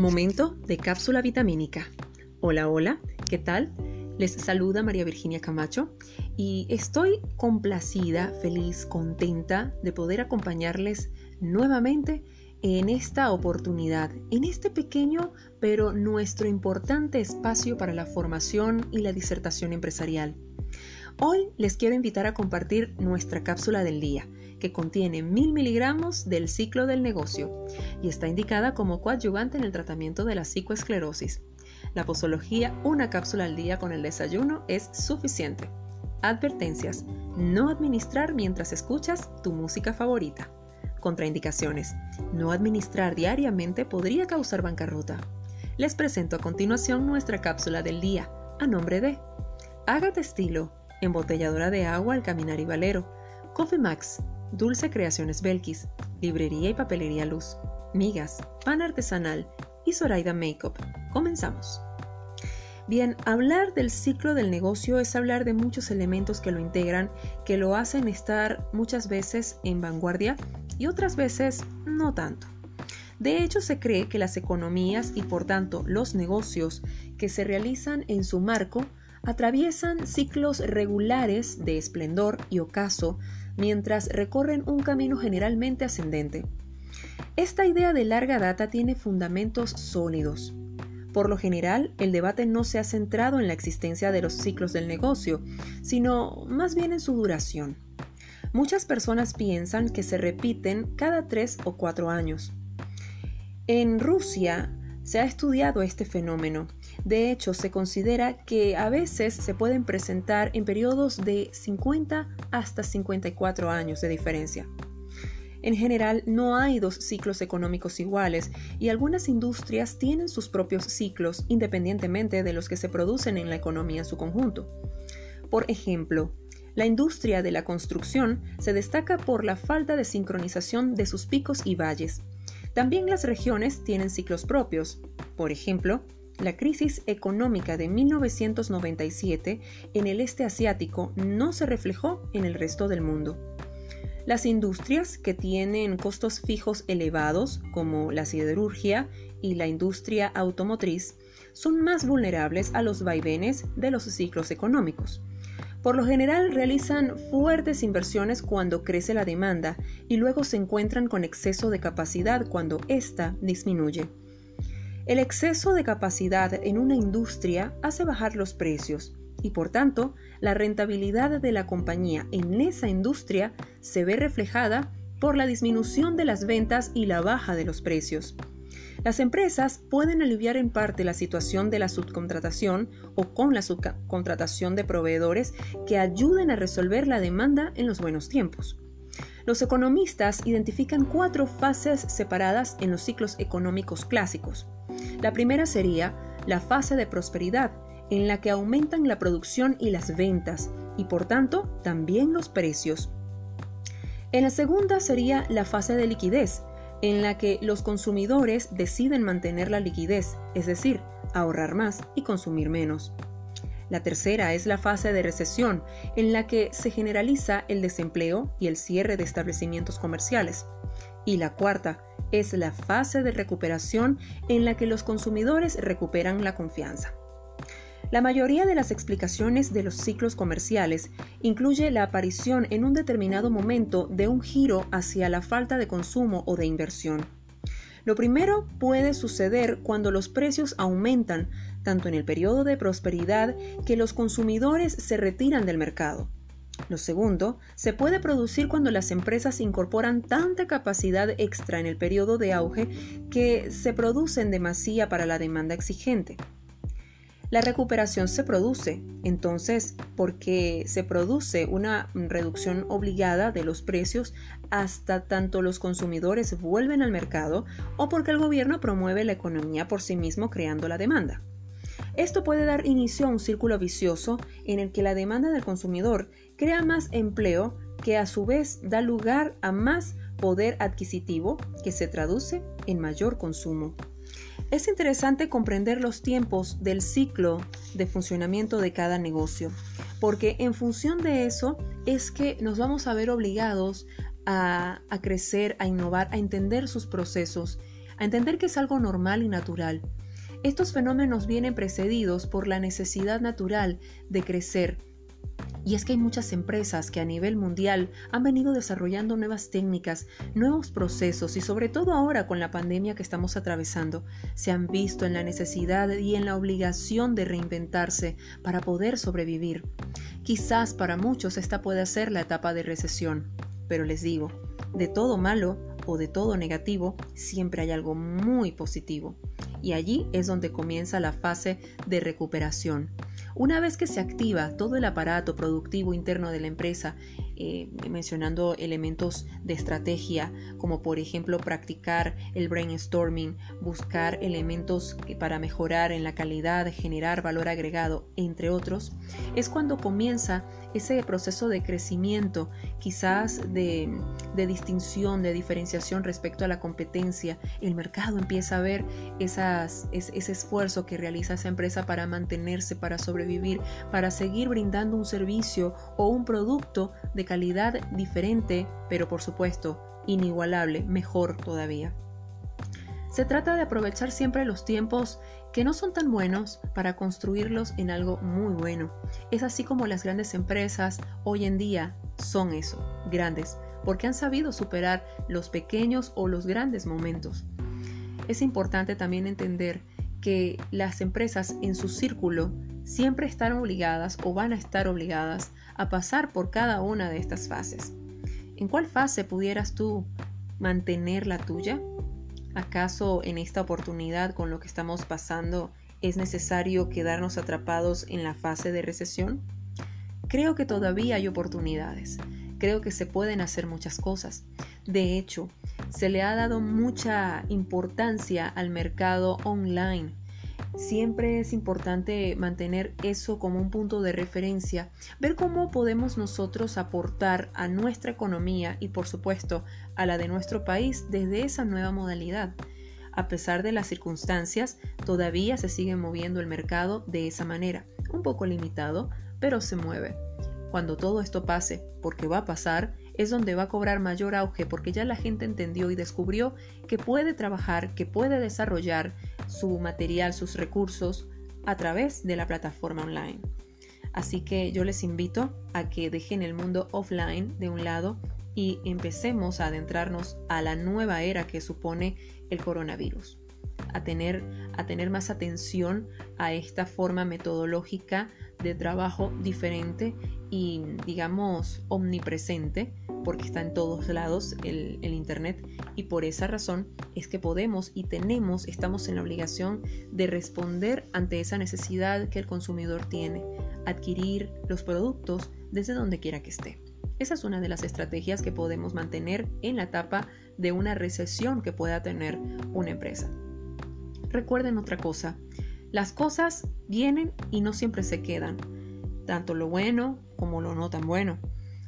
Momento de cápsula vitamínica. Hola, hola, ¿qué tal? Les saluda María Virginia Camacho y estoy complacida, feliz, contenta de poder acompañarles nuevamente en esta oportunidad, en este pequeño pero nuestro importante espacio para la formación y la disertación empresarial. Hoy les quiero invitar a compartir nuestra cápsula del día que contiene mil miligramos del ciclo del negocio y está indicada como coadyuvante en el tratamiento de la psicoesclerosis. La posología, una cápsula al día con el desayuno es suficiente. Advertencias. No administrar mientras escuchas tu música favorita. Contraindicaciones. No administrar diariamente podría causar bancarrota. Les presento a continuación nuestra cápsula del día, a nombre de Hágate estilo, embotelladora de agua al caminar y valero, Coffee Max, Dulce Creaciones Belkis, Librería y Papelería Luz, Migas, Pan Artesanal y Zoraida Makeup. Comenzamos. Bien, hablar del ciclo del negocio es hablar de muchos elementos que lo integran, que lo hacen estar muchas veces en vanguardia y otras veces no tanto. De hecho, se cree que las economías y por tanto los negocios que se realizan en su marco atraviesan ciclos regulares de esplendor y ocaso mientras recorren un camino generalmente ascendente. Esta idea de larga data tiene fundamentos sólidos. Por lo general, el debate no se ha centrado en la existencia de los ciclos del negocio, sino más bien en su duración. Muchas personas piensan que se repiten cada tres o cuatro años. En Rusia se ha estudiado este fenómeno de hecho, se considera que a veces se pueden presentar en periodos de 50 hasta 54 años de diferencia. En general, no hay dos ciclos económicos iguales y algunas industrias tienen sus propios ciclos independientemente de los que se producen en la economía en su conjunto. Por ejemplo, la industria de la construcción se destaca por la falta de sincronización de sus picos y valles. También las regiones tienen ciclos propios. Por ejemplo, la crisis económica de 1997 en el este asiático no se reflejó en el resto del mundo. Las industrias que tienen costos fijos elevados, como la siderurgia y la industria automotriz, son más vulnerables a los vaivenes de los ciclos económicos. Por lo general realizan fuertes inversiones cuando crece la demanda y luego se encuentran con exceso de capacidad cuando ésta disminuye. El exceso de capacidad en una industria hace bajar los precios y por tanto la rentabilidad de la compañía en esa industria se ve reflejada por la disminución de las ventas y la baja de los precios. Las empresas pueden aliviar en parte la situación de la subcontratación o con la subcontratación de proveedores que ayuden a resolver la demanda en los buenos tiempos. Los economistas identifican cuatro fases separadas en los ciclos económicos clásicos. La primera sería la fase de prosperidad, en la que aumentan la producción y las ventas, y por tanto también los precios. En la segunda sería la fase de liquidez, en la que los consumidores deciden mantener la liquidez, es decir, ahorrar más y consumir menos. La tercera es la fase de recesión, en la que se generaliza el desempleo y el cierre de establecimientos comerciales. Y la cuarta es la fase de recuperación en la que los consumidores recuperan la confianza. La mayoría de las explicaciones de los ciclos comerciales incluye la aparición en un determinado momento de un giro hacia la falta de consumo o de inversión. Lo primero puede suceder cuando los precios aumentan, tanto en el periodo de prosperidad que los consumidores se retiran del mercado. Lo segundo, se puede producir cuando las empresas incorporan tanta capacidad extra en el periodo de auge que se produce en demasía para la demanda exigente. La recuperación se produce, entonces, porque se produce una reducción obligada de los precios hasta tanto los consumidores vuelven al mercado o porque el gobierno promueve la economía por sí mismo creando la demanda. Esto puede dar inicio a un círculo vicioso en el que la demanda del consumidor crea más empleo que a su vez da lugar a más poder adquisitivo que se traduce en mayor consumo. Es interesante comprender los tiempos del ciclo de funcionamiento de cada negocio, porque en función de eso es que nos vamos a ver obligados a, crecer, a innovar, a entender sus procesos a entender que es algo normal y natural. Estos fenómenos vienen precedidos por la necesidad natural de crecer, y es que hay muchas empresas que a nivel mundial han venido desarrollando nuevas técnicas, nuevos procesos y sobre todo ahora con la pandemia que estamos atravesando, se han visto en la necesidad y en la obligación de reinventarse para poder sobrevivir. Quizás para muchos esta puede ser la etapa de recesión, pero les digo, de todo malo o de todo negativo siempre hay algo muy positivo. Y allí es donde comienza la fase de recuperación. Una vez que se activa todo el aparato productivo interno de la empresa, eh, mencionando elementos de estrategia, como por ejemplo practicar el brainstorming, buscar elementos para mejorar en la calidad, generar valor agregado, entre otros, es cuando comienza ese proceso de crecimiento, quizás de, distinción, de diferenciación respecto a la competencia. El mercado empieza a ver ese esfuerzo que realiza esa empresa para mantenerse, para sobrevivir, para seguir brindando un servicio o un producto de calidad diferente, pero por supuesto inigualable, mejor todavía. Se trata de aprovechar siempre los tiempos que no son tan buenos para construirlos en algo muy bueno. Es así como las grandes empresas hoy en día son eso, grandes, porque han sabido superar los pequeños o los grandes momentos. Es importante también entender que las empresas en su círculo siempre están obligadas o van a estar obligadas a pasar por cada una de estas fases. ¿En cuál fase pudieras tú mantener la tuya? ¿Acaso en esta oportunidad con lo que estamos pasando es necesario quedarnos atrapados en la fase de recesión? Creo que todavía hay oportunidades. Creo que se pueden hacer muchas cosas. De hecho, se le ha dado mucha importancia al mercado online Siempre es importante mantener eso como un punto de referencia, ver cómo podemos nosotros aportar a nuestra economía y por supuesto a la de nuestro país desde esa nueva modalidad. A pesar de las circunstancias, todavía se sigue moviendo el mercado de esa manera, un poco limitado, pero se mueve. Cuando todo esto pase, porque va a pasar, es donde va a cobrar mayor auge porque ya la gente entendió y descubrió que puede trabajar, que puede desarrollar su material, sus recursos a través de la plataforma online. Así que yo les invito a que dejen el mundo offline de un lado y empecemos a adentrarnos a la nueva era que supone el coronavirus. A tener, a tener más atención a esta forma metodológica de trabajo diferente y digamos omnipresente porque está en todos lados el, Internet y por esa razón es que podemos y tenemos, estamos en la obligación de responder ante esa necesidad que el consumidor tiene, adquirir los productos desde donde quiera que esté. Esa es una de las estrategias que podemos mantener en la etapa de una recesión que pueda tener una empresa. Recuerden otra cosa, las cosas vienen y no siempre se quedan, tanto lo bueno como lo no tan bueno.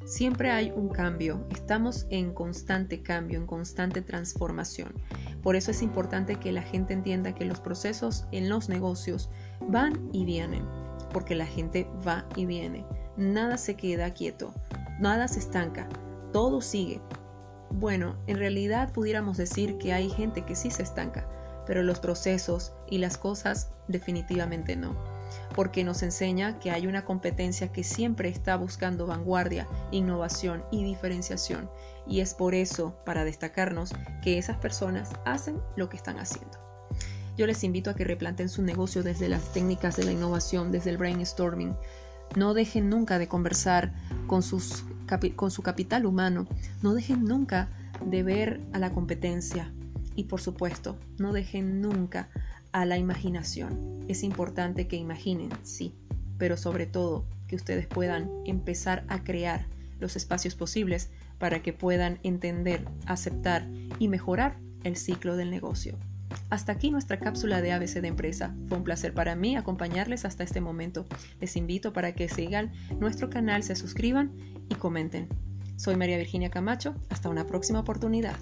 Siempre hay un cambio, estamos en constante cambio, en constante transformación. Por eso es importante que la gente entienda que los procesos en los negocios van y vienen, porque la gente va y viene. Nada se queda quieto, nada se estanca, todo sigue. Bueno, en realidad pudiéramos decir que hay gente que sí se estanca, pero los procesos y las cosas definitivamente no porque nos enseña que hay una competencia que siempre está buscando vanguardia, innovación y diferenciación. Y es por eso, para destacarnos, que esas personas hacen lo que están haciendo. Yo les invito a que replanten su negocio desde las técnicas de la innovación, desde el brainstorming. No dejen nunca de conversar con, sus, con su capital humano. No dejen nunca de ver a la competencia. Y por supuesto, no dejen nunca a la imaginación. Es importante que imaginen, sí, pero sobre todo que ustedes puedan empezar a crear los espacios posibles para que puedan entender, aceptar y mejorar el ciclo del negocio. Hasta aquí nuestra cápsula de ABC de empresa. Fue un placer para mí acompañarles hasta este momento. Les invito para que sigan nuestro canal, se suscriban y comenten. Soy María Virginia Camacho. Hasta una próxima oportunidad.